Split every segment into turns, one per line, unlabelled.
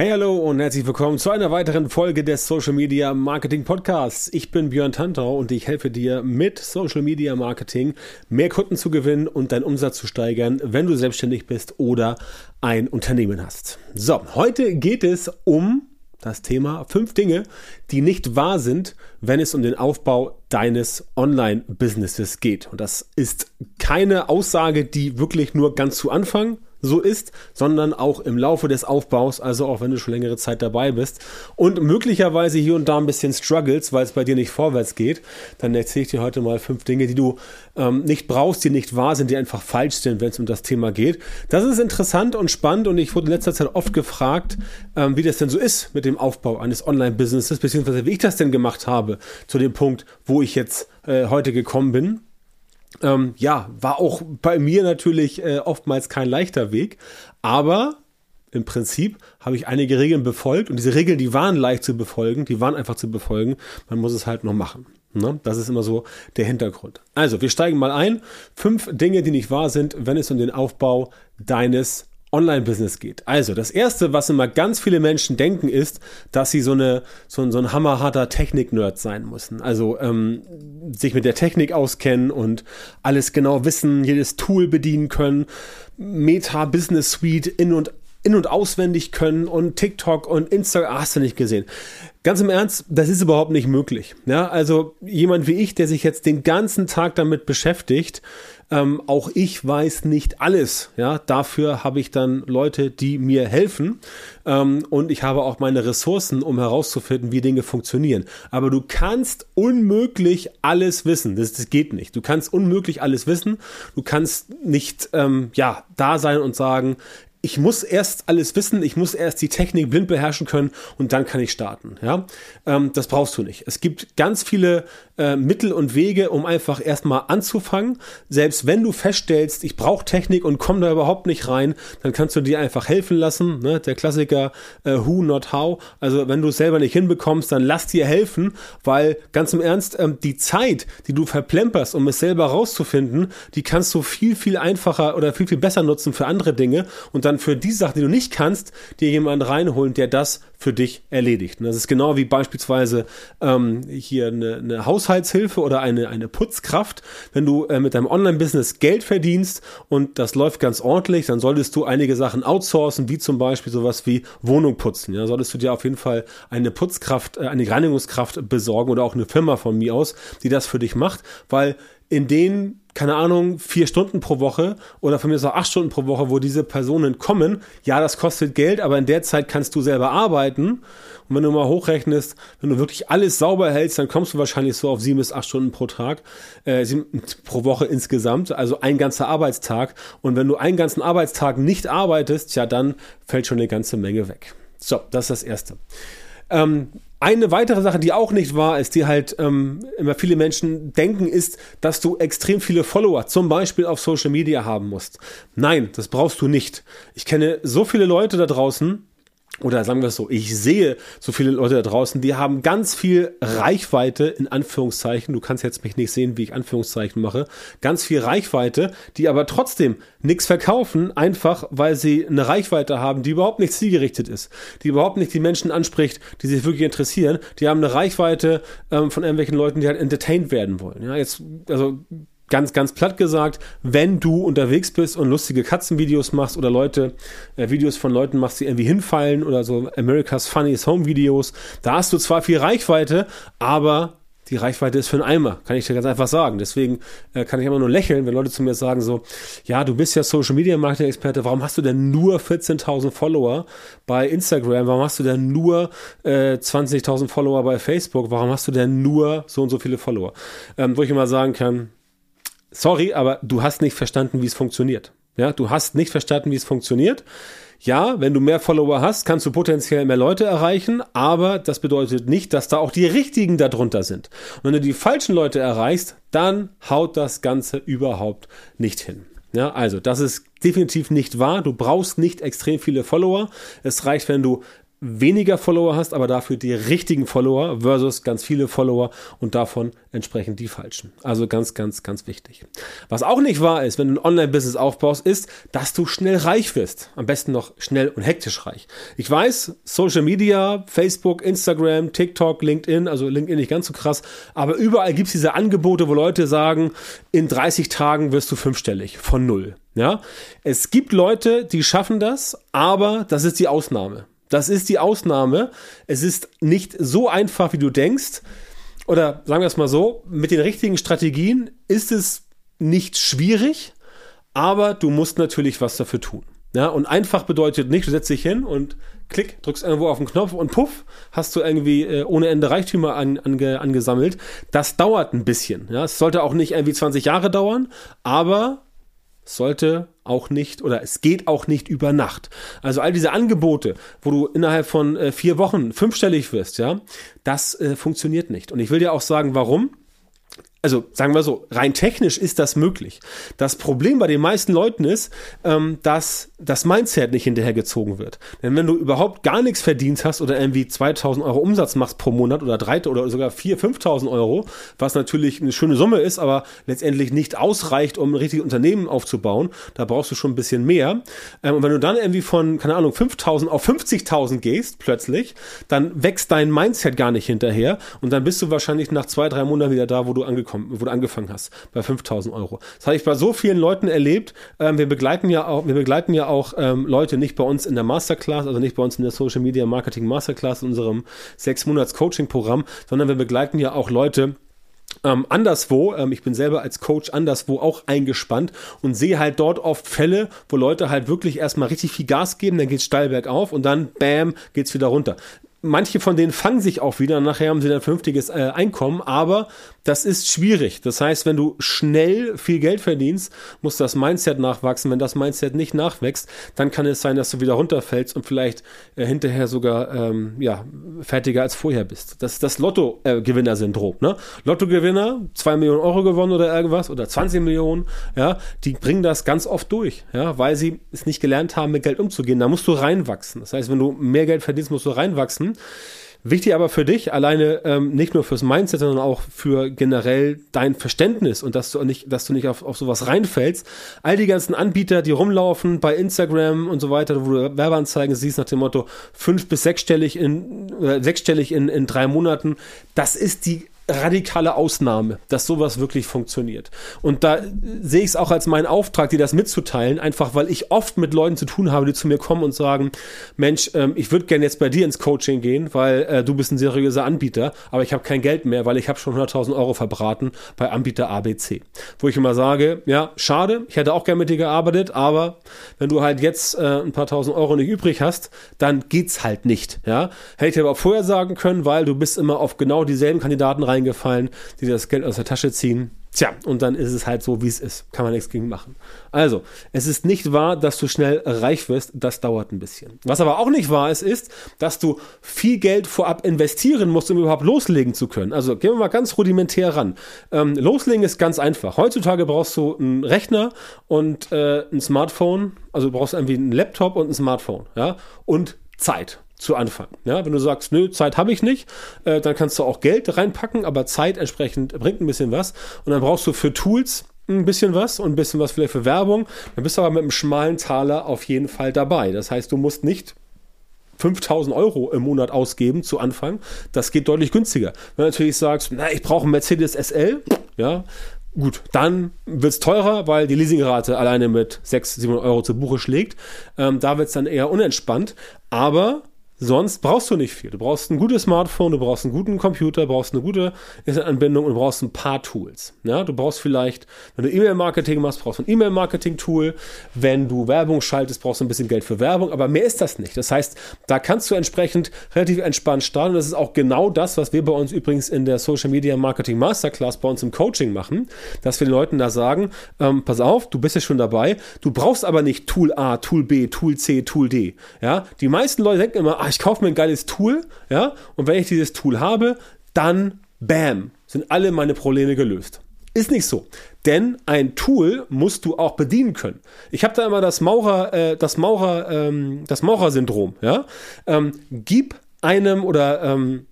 Hey, hallo und herzlich willkommen zu einer weiteren Folge des Social Media Marketing Podcasts. Ich bin Björn Tantau und ich helfe dir mit Social Media Marketing mehr Kunden zu gewinnen und deinen Umsatz zu steigern, wenn du selbstständig bist oder ein Unternehmen hast. So, heute geht es um das Thema fünf Dinge, die nicht wahr sind, wenn es um den Aufbau deines Online-Businesses geht. Und das ist keine Aussage, die wirklich nur ganz zu Anfang so ist, sondern auch im Laufe des Aufbaus, also auch wenn du schon längere Zeit dabei bist und möglicherweise hier und da ein bisschen struggles, weil es bei dir nicht vorwärts geht, dann erzähle ich dir heute mal fünf Dinge, die du ähm, nicht brauchst, die nicht wahr sind, die einfach falsch sind, wenn es um das Thema geht. Das ist interessant und spannend und ich wurde in letzter Zeit oft gefragt, ähm, wie das denn so ist mit dem Aufbau eines Online-Businesses, beziehungsweise wie ich das denn gemacht habe zu dem Punkt, wo ich jetzt äh, heute gekommen bin. Ähm, ja, war auch bei mir natürlich äh, oftmals kein leichter Weg, aber im Prinzip habe ich einige Regeln befolgt und diese Regeln, die waren leicht zu befolgen, die waren einfach zu befolgen, man muss es halt noch machen. Ne? Das ist immer so der Hintergrund. Also, wir steigen mal ein. Fünf Dinge, die nicht wahr sind, wenn es um den Aufbau deines Online-Business geht. Also, das erste, was immer ganz viele Menschen denken, ist, dass sie so eine, so, ein, so ein hammerharter Technik-Nerd sein müssen. Also, ähm, sich mit der Technik auskennen und alles genau wissen, jedes Tool bedienen können, Meta Business Suite in und in- und auswendig können und TikTok und Instagram, hast du nicht gesehen. Ganz im Ernst, das ist überhaupt nicht möglich. Ja, also jemand wie ich, der sich jetzt den ganzen Tag damit beschäftigt, ähm, auch ich weiß nicht alles. Ja, dafür habe ich dann Leute, die mir helfen. Ähm, und ich habe auch meine Ressourcen, um herauszufinden, wie Dinge funktionieren. Aber du kannst unmöglich alles wissen. Das, das geht nicht. Du kannst unmöglich alles wissen. Du kannst nicht, ähm, ja, da sein und sagen, ich muss erst alles wissen, ich muss erst die Technik blind beherrschen können und dann kann ich starten. Ja, ähm, das brauchst du nicht. Es gibt ganz viele äh, Mittel und Wege, um einfach erstmal anzufangen. Selbst wenn du feststellst, ich brauche Technik und komme da überhaupt nicht rein, dann kannst du dir einfach helfen lassen. Ne? Der Klassiker äh, Who not How. Also wenn du es selber nicht hinbekommst, dann lass dir helfen, weil ganz im Ernst ähm, die Zeit, die du verplemperst, um es selber rauszufinden, die kannst du viel viel einfacher oder viel viel besser nutzen für andere Dinge und dann für die Sachen, die du nicht kannst, dir jemanden reinholen, der das für dich erledigt. Und das ist genau wie beispielsweise ähm, hier eine, eine Haushaltshilfe oder eine, eine Putzkraft. Wenn du äh, mit deinem Online-Business Geld verdienst und das läuft ganz ordentlich, dann solltest du einige Sachen outsourcen, wie zum Beispiel sowas wie Wohnung putzen. Ja, solltest du dir auf jeden Fall eine Putzkraft, äh, eine Reinigungskraft besorgen oder auch eine Firma von mir aus, die das für dich macht, weil in den, keine Ahnung, vier Stunden pro Woche oder von mir auch acht Stunden pro Woche, wo diese Personen kommen, ja, das kostet Geld, aber in der Zeit kannst du selber arbeiten. Und wenn du mal hochrechnest, wenn du wirklich alles sauber hältst, dann kommst du wahrscheinlich so auf sieben bis acht Stunden pro Tag, äh, sieben, pro Woche insgesamt, also ein ganzer Arbeitstag. Und wenn du einen ganzen Arbeitstag nicht arbeitest, ja, dann fällt schon eine ganze Menge weg. So, das ist das Erste. Ähm, eine weitere Sache, die auch nicht wahr ist, die halt ähm, immer viele Menschen denken, ist, dass du extrem viele Follower, zum Beispiel auf Social Media haben musst. Nein, das brauchst du nicht. Ich kenne so viele Leute da draußen, oder sagen wir es so, ich sehe so viele Leute da draußen, die haben ganz viel Reichweite, in Anführungszeichen, du kannst jetzt mich nicht sehen, wie ich Anführungszeichen mache, ganz viel Reichweite, die aber trotzdem nichts verkaufen, einfach weil sie eine Reichweite haben, die überhaupt nicht zielgerichtet ist, die überhaupt nicht die Menschen anspricht, die sich wirklich interessieren, die haben eine Reichweite ähm, von irgendwelchen Leuten, die halt entertained werden wollen. Ja, jetzt, also ganz, ganz platt gesagt, wenn du unterwegs bist und lustige Katzenvideos machst oder Leute, äh, Videos von Leuten machst, die irgendwie hinfallen oder so America's Funniest Home Videos, da hast du zwar viel Reichweite, aber die Reichweite ist für einen Eimer, kann ich dir ganz einfach sagen. Deswegen äh, kann ich immer nur lächeln, wenn Leute zu mir sagen so, ja, du bist ja Social Media Marketing Experte, warum hast du denn nur 14.000 Follower bei Instagram? Warum hast du denn nur äh, 20.000 Follower bei Facebook? Warum hast du denn nur so und so viele Follower? Ähm, wo ich immer sagen kann, sorry, aber du hast nicht verstanden, wie es funktioniert. Ja, du hast nicht verstanden, wie es funktioniert. Ja, wenn du mehr Follower hast, kannst du potenziell mehr Leute erreichen, aber das bedeutet nicht, dass da auch die richtigen darunter sind. Und wenn du die falschen Leute erreichst, dann haut das Ganze überhaupt nicht hin. Ja, also das ist definitiv nicht wahr. Du brauchst nicht extrem viele Follower. Es reicht, wenn du weniger Follower hast, aber dafür die richtigen Follower versus ganz viele Follower und davon entsprechend die falschen. Also ganz, ganz, ganz wichtig. Was auch nicht wahr ist, wenn du ein Online-Business aufbaust, ist, dass du schnell reich wirst. Am besten noch schnell und hektisch reich. Ich weiß, Social Media, Facebook, Instagram, TikTok, LinkedIn, also LinkedIn nicht ganz so krass, aber überall gibt es diese Angebote, wo Leute sagen, in 30 Tagen wirst du fünfstellig von null. Ja, es gibt Leute, die schaffen das, aber das ist die Ausnahme. Das ist die Ausnahme. Es ist nicht so einfach, wie du denkst. Oder sagen wir es mal so, mit den richtigen Strategien ist es nicht schwierig, aber du musst natürlich was dafür tun. Ja, und einfach bedeutet nicht, du setzt dich hin und klick, drückst irgendwo auf den Knopf und puff, hast du irgendwie äh, ohne Ende Reichtümer an, ange, angesammelt. Das dauert ein bisschen. Ja, es sollte auch nicht irgendwie 20 Jahre dauern, aber sollte auch nicht oder es geht auch nicht über Nacht. Also all diese Angebote, wo du innerhalb von äh, vier Wochen fünfstellig wirst, ja, das äh, funktioniert nicht. Und ich will dir auch sagen, warum also sagen wir so, rein technisch ist das möglich. Das Problem bei den meisten Leuten ist, ähm, dass das Mindset nicht hinterhergezogen wird. Denn wenn du überhaupt gar nichts verdient hast oder irgendwie 2000 Euro Umsatz machst pro Monat oder drei oder sogar 4.000, 5.000 Euro, was natürlich eine schöne Summe ist, aber letztendlich nicht ausreicht, um ein richtiges Unternehmen aufzubauen, da brauchst du schon ein bisschen mehr. Ähm, und wenn du dann irgendwie von, keine Ahnung, 5.000 auf 50.000 gehst plötzlich, dann wächst dein Mindset gar nicht hinterher und dann bist du wahrscheinlich nach zwei, drei Monaten wieder da, wo du angekommen angekommen, wo du angefangen hast, bei 5000 Euro. Das habe ich bei so vielen Leuten erlebt. Ähm, wir begleiten ja auch, wir begleiten ja auch ähm, Leute nicht bei uns in der Masterclass, also nicht bei uns in der Social Media Marketing Masterclass, in unserem sechs Monats Coaching Programm, sondern wir begleiten ja auch Leute, ähm, anderswo, ähm, ich bin selber als Coach anderswo auch eingespannt und sehe halt dort oft Fälle, wo Leute halt wirklich erstmal richtig viel Gas geben, dann geht's steil bergauf und dann bam, geht's wieder runter manche von denen fangen sich auch wieder, nachher haben sie ein vernünftiges äh, Einkommen, aber das ist schwierig. Das heißt, wenn du schnell viel Geld verdienst, muss das Mindset nachwachsen. Wenn das Mindset nicht nachwächst, dann kann es sein, dass du wieder runterfällst und vielleicht äh, hinterher sogar ähm, ja, fertiger als vorher bist. Das ist das Lotto-Gewinner-Syndrom. Ne? Lottogewinner, zwei Millionen Euro gewonnen oder irgendwas oder 20 Millionen, ja, die bringen das ganz oft durch, ja, weil sie es nicht gelernt haben, mit Geld umzugehen. Da musst du reinwachsen. Das heißt, wenn du mehr Geld verdienst, musst du reinwachsen. Wichtig aber für dich, alleine ähm, nicht nur fürs Mindset, sondern auch für generell dein Verständnis und dass du nicht, dass du nicht auf, auf sowas reinfällst. All die ganzen Anbieter, die rumlaufen bei Instagram und so weiter, wo du Werbeanzeigen siehst nach dem Motto fünf bis sechsstellig in äh, sechsstellig in, in drei Monaten, das ist die radikale Ausnahme, dass sowas wirklich funktioniert. Und da sehe ich es auch als meinen Auftrag, dir das mitzuteilen, einfach weil ich oft mit Leuten zu tun habe, die zu mir kommen und sagen, Mensch, ähm, ich würde gerne jetzt bei dir ins Coaching gehen, weil äh, du bist ein seriöser Anbieter, aber ich habe kein Geld mehr, weil ich habe schon 100.000 Euro verbraten bei Anbieter ABC. Wo ich immer sage, ja, schade, ich hätte auch gerne mit dir gearbeitet, aber wenn du halt jetzt äh, ein paar tausend Euro nicht übrig hast, dann geht's halt nicht. Ja, hätte ich aber auch vorher sagen können, weil du bist immer auf genau dieselben Kandidaten rein reingefallen, die das Geld aus der Tasche ziehen. Tja, und dann ist es halt so, wie es ist. Kann man nichts gegen machen. Also, es ist nicht wahr, dass du schnell reich wirst. Das dauert ein bisschen. Was aber auch nicht wahr ist, ist, dass du viel Geld vorab investieren musst, um überhaupt loslegen zu können. Also, gehen wir mal ganz rudimentär ran. Ähm, loslegen ist ganz einfach. Heutzutage brauchst du einen Rechner und äh, ein Smartphone. Also, du brauchst irgendwie einen Laptop und ein Smartphone. Ja, und Zeit zu Anfang. Ja, wenn du sagst, nö, Zeit habe ich nicht, äh, dann kannst du auch Geld reinpacken, aber Zeit entsprechend bringt ein bisschen was. Und dann brauchst du für Tools ein bisschen was und ein bisschen was vielleicht für Werbung. Dann bist du aber mit einem schmalen Taler auf jeden Fall dabei. Das heißt, du musst nicht 5000 Euro im Monat ausgeben zu Anfang. Das geht deutlich günstiger. Wenn du natürlich sagst, na, ich brauche einen Mercedes SL, ja, Gut, dann wird es teurer, weil die Leasingrate alleine mit 600, 700 Euro zu Buche schlägt. Ähm, da wird es dann eher unentspannt. Aber Sonst brauchst du nicht viel. Du brauchst ein gutes Smartphone, du brauchst einen guten Computer, brauchst eine gute Internetanbindung und du brauchst ein paar Tools. Ja, du brauchst vielleicht, wenn du E-Mail-Marketing machst, brauchst du ein E-Mail-Marketing-Tool. Wenn du Werbung schaltest, brauchst du ein bisschen Geld für Werbung, aber mehr ist das nicht. Das heißt, da kannst du entsprechend relativ entspannt starten. Und das ist auch genau das, was wir bei uns übrigens in der Social Media Marketing Masterclass bei uns im Coaching machen, dass wir den Leuten da sagen, ähm, pass auf, du bist ja schon dabei, du brauchst aber nicht Tool A, Tool B, Tool C, Tool D. Ja, die meisten Leute denken immer, ah, ich kaufe mir ein geiles Tool, ja, und wenn ich dieses Tool habe, dann bam, sind alle meine Probleme gelöst. Ist nicht so. Denn ein Tool musst du auch bedienen können. Ich habe da immer das Maurer, äh, das Maurer, ähm, das Maurer-Syndrom. Ja? Ähm, gib einem oder ähm,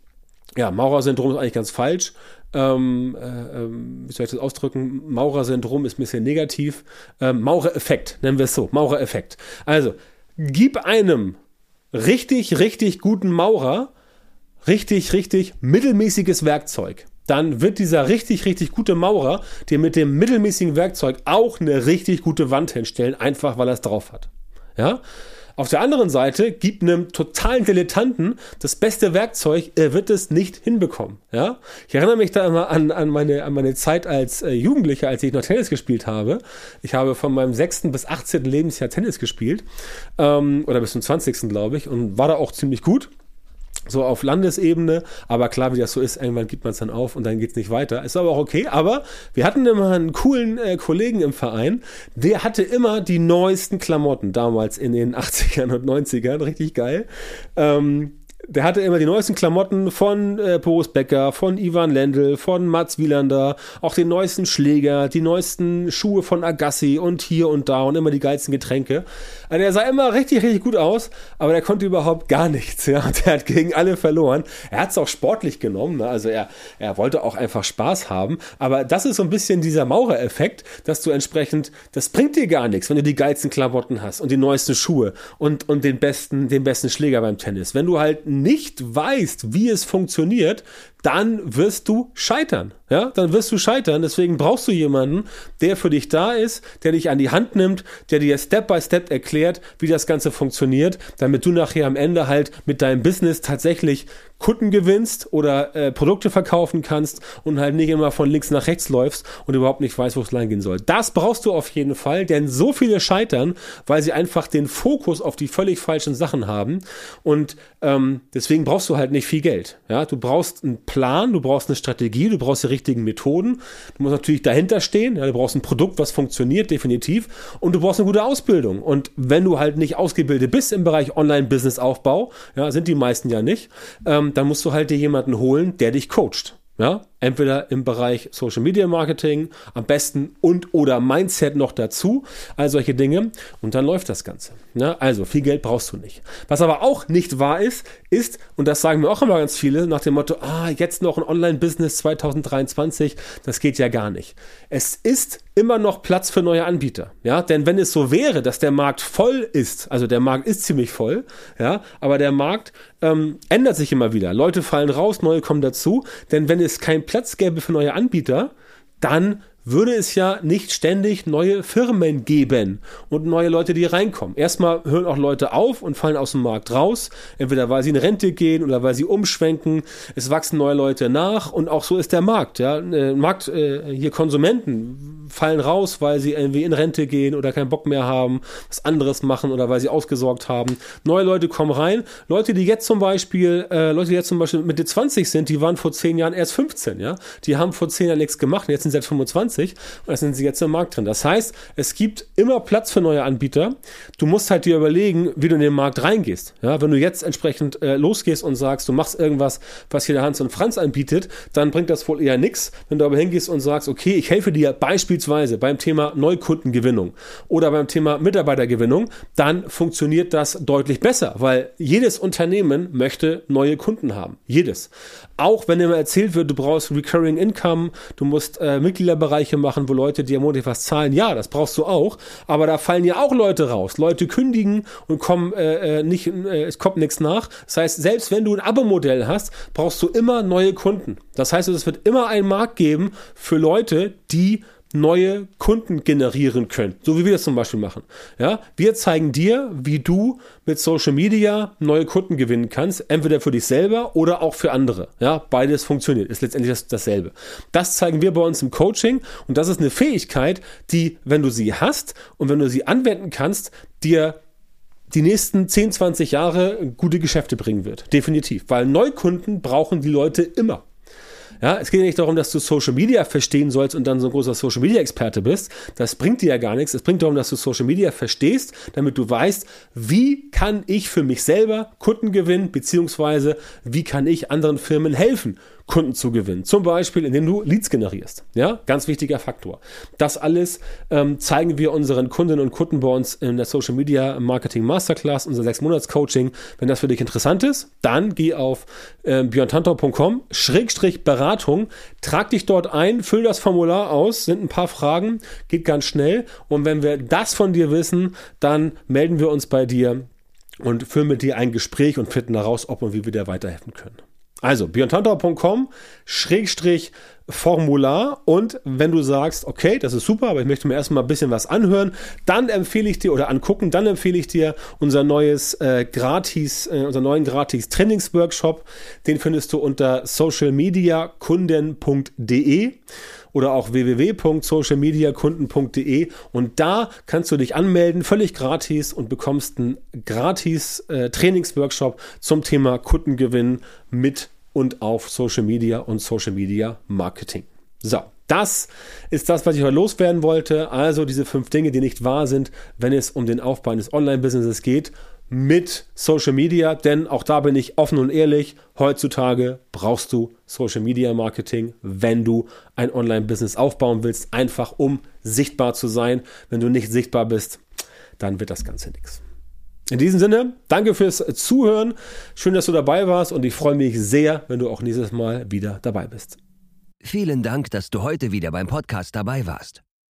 ja, Maurer-Syndrom ist eigentlich ganz falsch. Ähm, äh, ähm, wie soll ich das ausdrücken? Maurer-Syndrom ist ein bisschen negativ. Ähm, Maurer-Effekt, nennen wir es so. Maurer-Effekt. Also, gib einem richtig, richtig guten Maurer richtig, richtig mittelmäßiges Werkzeug. Dann wird dieser richtig, richtig gute Maurer dir mit dem mittelmäßigen Werkzeug auch eine richtig gute Wand hinstellen, einfach weil er es drauf hat. Ja? Auf der anderen Seite gibt einem totalen Dilettanten das beste Werkzeug, er wird es nicht hinbekommen. Ja? Ich erinnere mich da immer an, an, meine, an meine Zeit als äh, Jugendlicher, als ich noch Tennis gespielt habe. Ich habe von meinem 6. bis 18. Lebensjahr Tennis gespielt. Ähm, oder bis zum 20. glaube ich. Und war da auch ziemlich gut so auf Landesebene, aber klar, wie das so ist, irgendwann gibt man es dann auf und dann geht es nicht weiter. Ist aber auch okay, aber wir hatten immer einen coolen äh, Kollegen im Verein, der hatte immer die neuesten Klamotten, damals in den 80ern und 90ern, richtig geil. Ähm, der hatte immer die neuesten Klamotten von äh, Boris Becker, von Ivan Lendl, von Mats Wielander, auch den neuesten Schläger, die neuesten Schuhe von Agassi und hier und da und immer die geilsten Getränke. Also der sah immer richtig, richtig gut aus, aber der konnte überhaupt gar nichts. Ja, und der hat gegen alle verloren. Er hat es auch sportlich genommen, ne? also er, er wollte auch einfach Spaß haben. Aber das ist so ein bisschen dieser Maurer-Effekt, dass du entsprechend, das bringt dir gar nichts, wenn du die geilsten Klamotten hast und die neuesten Schuhe und, und den besten, den besten Schläger beim Tennis. Wenn du halt nicht weißt, wie es funktioniert, dann wirst du scheitern. Ja, dann wirst du scheitern. Deswegen brauchst du jemanden, der für dich da ist, der dich an die Hand nimmt, der dir Step by Step erklärt, wie das Ganze funktioniert, damit du nachher am Ende halt mit deinem Business tatsächlich Kunden gewinnst oder äh, Produkte verkaufen kannst und halt nicht immer von links nach rechts läufst und überhaupt nicht weißt, wo es lang gehen soll. Das brauchst du auf jeden Fall, denn so viele scheitern, weil sie einfach den Fokus auf die völlig falschen Sachen haben und ähm, deswegen brauchst du halt nicht viel Geld. Ja, du brauchst einen Plan, du brauchst eine Strategie, du brauchst die richtigen Methoden, du musst natürlich dahinter stehen, ja, du brauchst ein Produkt, was funktioniert, definitiv. Und du brauchst eine gute Ausbildung. Und wenn du halt nicht ausgebildet bist im Bereich Online-Business-Aufbau, ja, sind die meisten ja nicht, ähm, dann musst du halt dir jemanden holen, der dich coacht. Ja, entweder im Bereich Social Media Marketing, am besten und oder Mindset noch dazu, all solche Dinge und dann läuft das Ganze. Ja, also viel Geld brauchst du nicht. Was aber auch nicht wahr ist, ist, und das sagen mir auch immer ganz viele, nach dem Motto, ah, jetzt noch ein Online-Business 2023, das geht ja gar nicht. Es ist immer noch Platz für neue Anbieter. Ja, denn wenn es so wäre, dass der Markt voll ist, also der Markt ist ziemlich voll, ja, aber der Markt ähm, ändert sich immer wieder. Leute fallen raus, neue kommen dazu. Denn wenn es keinen Platz gäbe für neue Anbieter, dann würde es ja nicht ständig neue Firmen geben und neue Leute, die reinkommen. Erstmal hören auch Leute auf und fallen aus dem Markt raus, entweder weil sie in Rente gehen oder weil sie umschwenken. Es wachsen neue Leute nach und auch so ist der Markt. Ja, äh, Markt äh, hier Konsumenten fallen raus, weil sie irgendwie in Rente gehen oder keinen Bock mehr haben, was anderes machen oder weil sie ausgesorgt haben. Neue Leute kommen rein. Leute, die jetzt zum Beispiel, äh, Leute, die jetzt zum Beispiel Mitte 20 sind, die waren vor zehn Jahren erst 15. Ja, die haben vor zehn Jahren nichts gemacht und jetzt sind sie seit 25 20 und da sind sie jetzt im Markt drin. Das heißt, es gibt immer Platz für neue Anbieter. Du musst halt dir überlegen, wie du in den Markt reingehst. Ja, wenn du jetzt entsprechend äh, losgehst und sagst, du machst irgendwas, was hier der Hans und Franz anbietet, dann bringt das wohl eher nichts. Wenn du aber hingehst und sagst, okay, ich helfe dir beispielsweise beim Thema Neukundengewinnung oder beim Thema Mitarbeitergewinnung, dann funktioniert das deutlich besser, weil jedes Unternehmen möchte neue Kunden haben. Jedes. Auch wenn immer erzählt wird, du brauchst Recurring Income, du musst äh, Mitgliederbereich Bereiche machen, wo Leute dir monatlich was zahlen. Ja, das brauchst du auch. Aber da fallen ja auch Leute raus. Leute kündigen und kommen äh, äh nicht, äh, es kommt nichts nach. Das heißt, selbst wenn du ein Abo-Modell hast, brauchst du immer neue Kunden. Das heißt, es wird immer einen Markt geben für Leute, die neue Kunden generieren können. So wie wir das zum Beispiel machen. Ja, wir zeigen dir, wie du mit Social Media neue Kunden gewinnen kannst. Entweder für dich selber oder auch für andere. Ja, beides funktioniert. Ist letztendlich das, dasselbe. Das zeigen wir bei uns im Coaching. Und das ist eine Fähigkeit, die, wenn du sie hast und wenn du sie anwenden kannst, dir die nächsten 10, 20 Jahre gute Geschäfte bringen wird. Definitiv. Weil Neukunden brauchen die Leute immer. Ja, es geht ja nicht darum, dass du Social Media verstehen sollst und dann so ein großer Social Media Experte bist. Das bringt dir ja gar nichts. Es bringt darum, dass du Social Media verstehst, damit du weißt, wie kann ich für mich selber Kunden gewinnen, beziehungsweise wie kann ich anderen Firmen helfen, Kunden zu gewinnen. Zum Beispiel, indem du Leads generierst. Ja, ganz wichtiger Faktor. Das alles ähm, zeigen wir unseren Kundinnen und Kunden bei uns in der Social Media Marketing Masterclass, unser 6 Monats Coaching. Wenn das für dich interessant ist, dann geh auf äh, björntantor.com Schrägstrich Beratung, trag dich dort ein, füll das Formular aus, sind ein paar Fragen, geht ganz schnell. Und wenn wir das von dir wissen, dann melden wir uns bei dir und führen mit dir ein Gespräch und finden heraus, ob und wie wir dir weiterhelfen können. Also björntantau.com Schrägstrich Formular und wenn du sagst, okay, das ist super, aber ich möchte mir erstmal ein bisschen was anhören, dann empfehle ich dir oder angucken, dann empfehle ich dir unser neues äh, gratis, äh, unser neuen gratis Trainingsworkshop. Den findest du unter socialmediakunden.de oder auch www.socialmediakunden.de und da kannst du dich anmelden, völlig gratis und bekommst einen gratis äh, Trainingsworkshop zum Thema Kundengewinn mit und auf Social Media und Social Media Marketing. So, das ist das, was ich heute loswerden wollte. Also diese fünf Dinge, die nicht wahr sind, wenn es um den Aufbau eines Online-Businesses geht mit Social Media, denn auch da bin ich offen und ehrlich, heutzutage brauchst du Social Media Marketing, wenn du ein Online-Business aufbauen willst, einfach um sichtbar zu sein. Wenn du nicht sichtbar bist, dann wird das Ganze nichts. In diesem Sinne, danke fürs Zuhören. Schön, dass du dabei warst und ich freue mich sehr, wenn du auch nächstes Mal wieder dabei bist.
Vielen Dank, dass du heute wieder beim Podcast dabei warst.